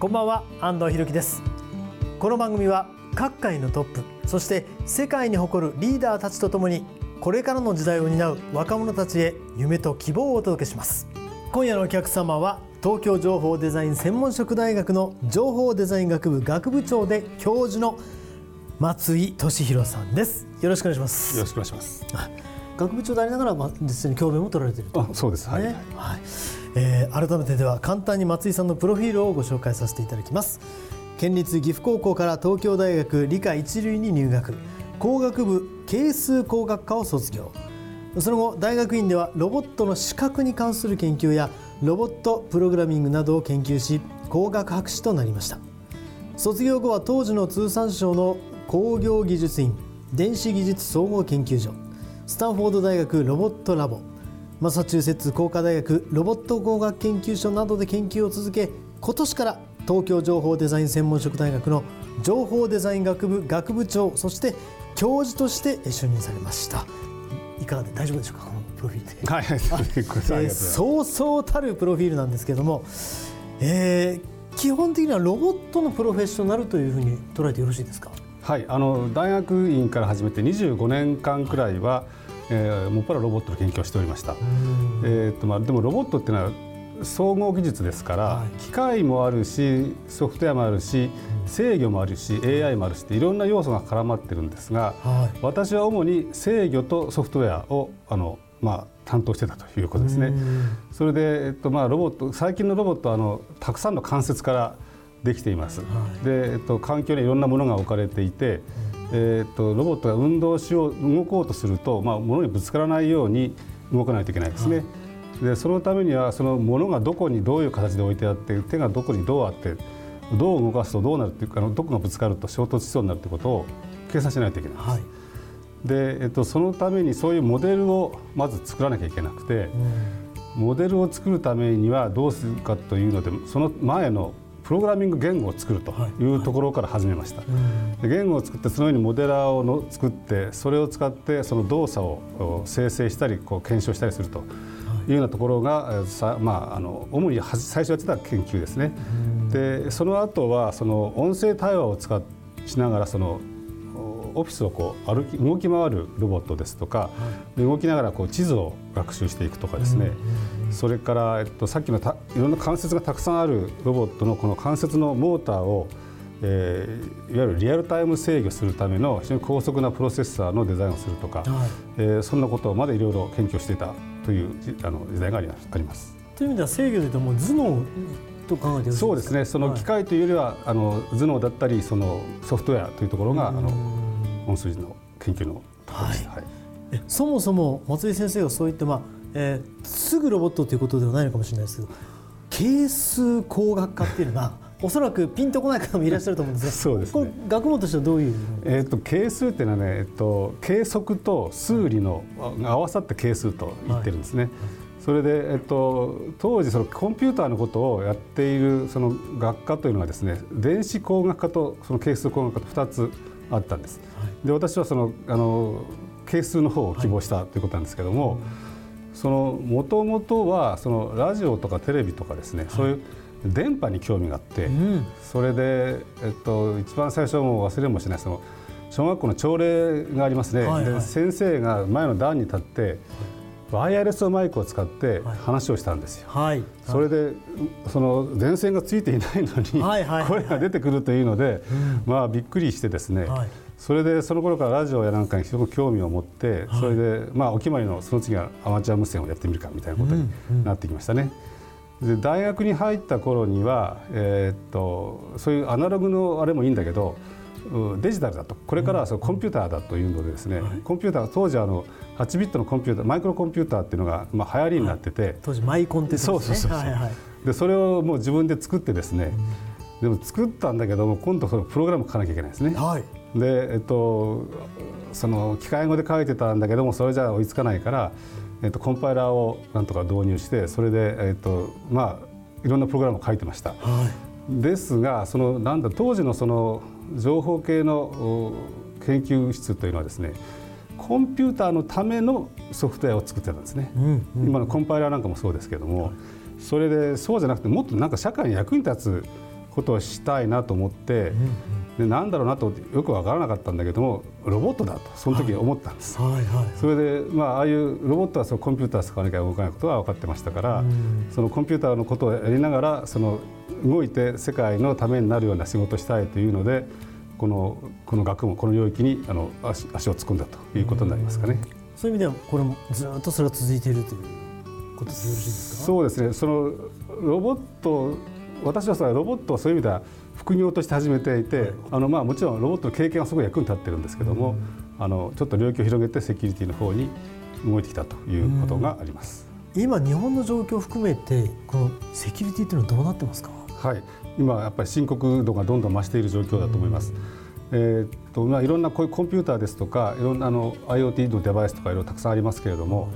こんばんは安藤博樹です。この番組は各界のトップそして世界に誇るリーダーたちとともにこれからの時代を担う若者たちへ夢と希望をお届けします。今夜のお客様は東京情報デザイン専門職大学の情報デザイン学部学部長で教授の松井俊弘さんです。よろしくお願いします。よろしくお願いします 学部長でありながら、まあ、実際に教鞭も取られていると、ね、そうです。はい、はい。えー、改めてでは簡単に松井さんのプロフィールをご紹介させていただきます。県立岐阜高校から東京大学理科一類に入学。工学部係数工学科を卒業。その後大学院ではロボットの視覚に関する研究やロボットプログラミングなどを研究し工学博士となりました。卒業後は当時の通産省の工業技術院電子技術総合研究所スタンフォード大学ロボットラボマサチューセッツ工科大学ロボット工学研究所などで研究を続け今年から東京情報デザイン専門職大学の情報デザイン学部学部長そして教授として就任されました。いかがで大丈夫でしょうか？このプロフィールで。はい、はい、えー、そうそうたるプロフィールなんですけれども、えー、基本的にはロボットのプロフェッショナルというふうに捉えてよろしいですか？はいあの大学院から始めて25年間くらいは、えー、もっぱらロボットの研究をしておりました。えーとまあ、でもロボットっていうのは総合技術ですから、はい、機械もあるしソフトウェアもあるし制御もあるし AI もあるしいろんな要素が絡まってるんですが、はい、私は主に制御とソフトウェアをあの、まあ、担当してたということですね。それで、えっとまあ、ロボット最近のロボットはあのたくさんの関節からできています。はい、で、えっと、環境にいろんなものが置かれていて、えっと、ロボットが運動しよう動こうとすると、まあ、物にぶつからないように動かないといけないですね。はい、でそのためにはその物がどこにどういう形で置いてあって手がどこにどうあってどう動かすとどうなるっていうかどこがぶつかると衝突しそうになるってことを計算しないといけないです。はい、で、えっと、そのためにそういうモデルをまず作らなきゃいけなくて、うん、モデルを作るためにはどうするかというのでその前のプログラミング言語を作るとい。うところから始めました、で言語を作ってそのようにモデラーをの作ってそれを使ってその動作を生成したりこう検証したりするとい。うようなところがさ、まあ、あの主に最初やってた研究ですね。でその後はその音声対話を使しながらそのオフィスをこう歩き動き回るロボットですとか、はい、動きながらこう地図を学習していくとかですね、それから、えっと、さっきのたいろんな関節がたくさんあるロボットのこの関節のモーターを、えー、いわゆるリアルタイム制御するための非常に高速なプロセッサーのデザインをするとか、はい、えー、そんなことまでいろいろ研究していたというあの時代があります。という意味では制御でいうともう頭脳と考えてそうですね。その機械というよりは、はい、あの頭脳だったりそのソフトウェアというところがあの本筋の研究のところです、はい、えそもそも松井先生がそういった、まあえー、すぐロボットということではないのかもしれないですけど係数工学科っていうのが おそらくピンとこない方もいらっしゃると思うんですがそうです、ね、これ学問としてはどういうえっ、ー、と係数っていうのはね、えっと、計測と数理の、合わさって係数と言ってるんですね。はい。それで、えっと、当時そのコンピューターのことをやっているその学科というのはですね電子工学科とその係数工学科と2つあったんです。はい、で私はそのあの係数の方を希望したということなんですけども、もともとはそのラジオとかテレビとかですね、はい、そういう電波に興味があって、うん、それで、えっと、一番最初も忘れもしないその小学校の朝礼がありますね、はいはい、で先生が前の段に立ってワイヤレスマイクを使って話をしたんですよ。はい、それでその電線がついていないのに、はいはいはい声が出てくるというので、まあびっくりしてですね、はいそれでその頃からラジオやなんかにすごく興味を持って、それでまあお決まりのその次はアマチュア無線をやってみるかみたいなことになってきましたね。で大学に入った頃には、えーっとそういうアナログのあれもいいんだけどうデジタルだと。これからはそのコンピューターだというのでですね、コンピューター当時あの8ビットのコンピューターマイクロコンピューターっていうのがまあ流行りになってて、当時マイコンって言ってそうますねそうそうそう、はいはいでそれをもう自分で作ってですね、でも作ったんだけども今度そのプログラム書かなきゃいけないですね。はいでえっとその機械語で書いてたんだけどもそれじゃ追いつかないから、えっと、コンパイラーをなんとか導入してそれで、えっと、まあいろんなプログラムを書いてました。はい。ですがそのなんだ当時のその情報系のお研究室というのはですねコンピューターのためのソフトウェアを作ってたんですね、うん今のコンパイラーなんかもそうですけども、それでそうじゃなくてもっとなんか社会に役に立つことをしたいなと思って、でなんだろうなとよく分からなかったんだけどもロボットだとその時思ったんです。はい。はい。それで、まあ、ああいうロボットはそのコンピューター使わなきゃ動かないことは分かってましたから、そのコンピューターのことをやりながらその動いて世界のためになるような仕事をしたいというのでこのこの学問この領域にあの足足を突っ込んだということになりますかね。そういう意味ではこれもずっとそれが続いているということでよろしいですか？そうですね。そのロボット私はそのロボットをそういう意味では副業として始めていて、あのまあもちろんロボットの経験はすごい役に立ってるんですけども、あのちょっと領域を広げてセキュリティの方に動いてきたということがあります。今日本の状況を含めてこのセキュリティというのはどうなってますか？はい、今やっぱり深刻度がどんどん増している状況だと思います。えーっとまあいろんなこういうコンピューターですとかいろんなあの IoT のデバイスとかいろいろたくさんありますけれども、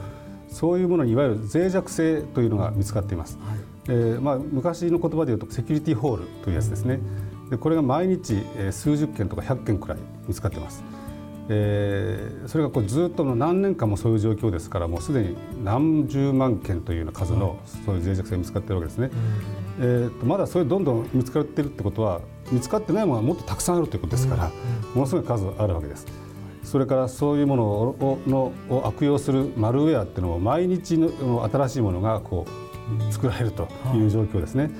そういうものにいわゆる脆弱性というのが見つかっています。えーまあ昔の言葉で言うとセキュリティホールというやつですね。でこれが毎日えー数十件とか100件くらい見つかっています。えーそれがこうずっとの何年間もそういう状況ですからもうすでに何十万件というような数のそういう脆弱性が見つかっているわけですね。えーとまだそれどんどん見つかっているってことは見つかってないものがもっとたくさんあるということですから、ものすごい数あるわけです。それからそういうものををのを悪用するマルウェアっていうのも毎日の新しいものがこう作られるという状況ですね。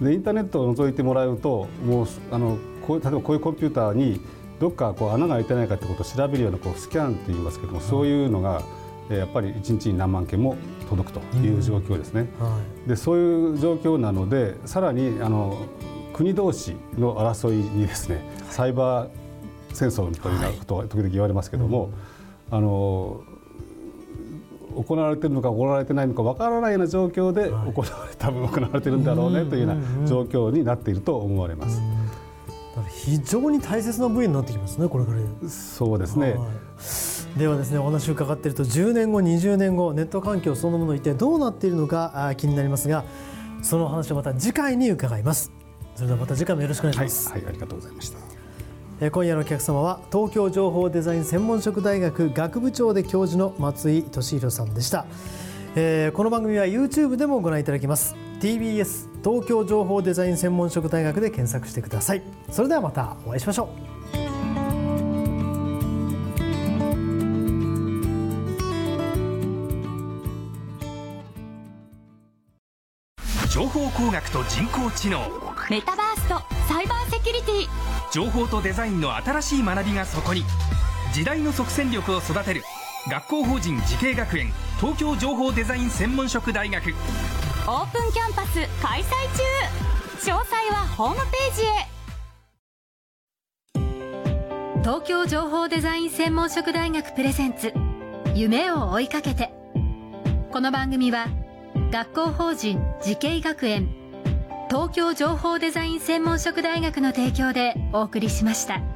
でインターネットを覗いてもらうともうあのこう例えばこういうコンピューターにどっかこう穴が開いてないかってことを調べるようなこうスキャンって言いますけども、そういうのがえーやっぱり1日に何万件も届くという状況ですね。はでそういう状況なのでさらにあの国同士の争いにですねサイバー戦争というようなことが時々言われますけども、あの行われているのか行われてないのかわからないような状況で行われ、多分行われているんだろうねというような状況になっていると思われます。非常に大切な部位になってきますねこれから。そうですね、はい、ではですね。お話を伺っていると10年後20年後ネット環境そのもの一体どうなっているのか気になりますがその話をまた次回に伺います。それではまた次回もよろしくお願いしはい、ます、はい、ありがとうございました。えー今夜のお客様は東京情報デザイン専門職大学学部長で教授の松井俊弘さんでした、えーこの番組は YouTube でもご覧いただけます。TBS 東京情報デザイン専門職大学で検索してください。それではまたお会いしましょう。情報工学と人工知能。メタバースとサイバーセキュリティ情報とデザインの新しい学びがそこに。時代の即戦力を育てる。学校法人慈恵学園東京情報デザイン専門職大学。オープンキャンパス開催中。詳細はホームページへ。東京情報デザイン専門職大学プレゼンツ。夢を追いかけて。この番組は学校法人慈恵学園東京情報デザイン専門職大学の提供でお送りしました。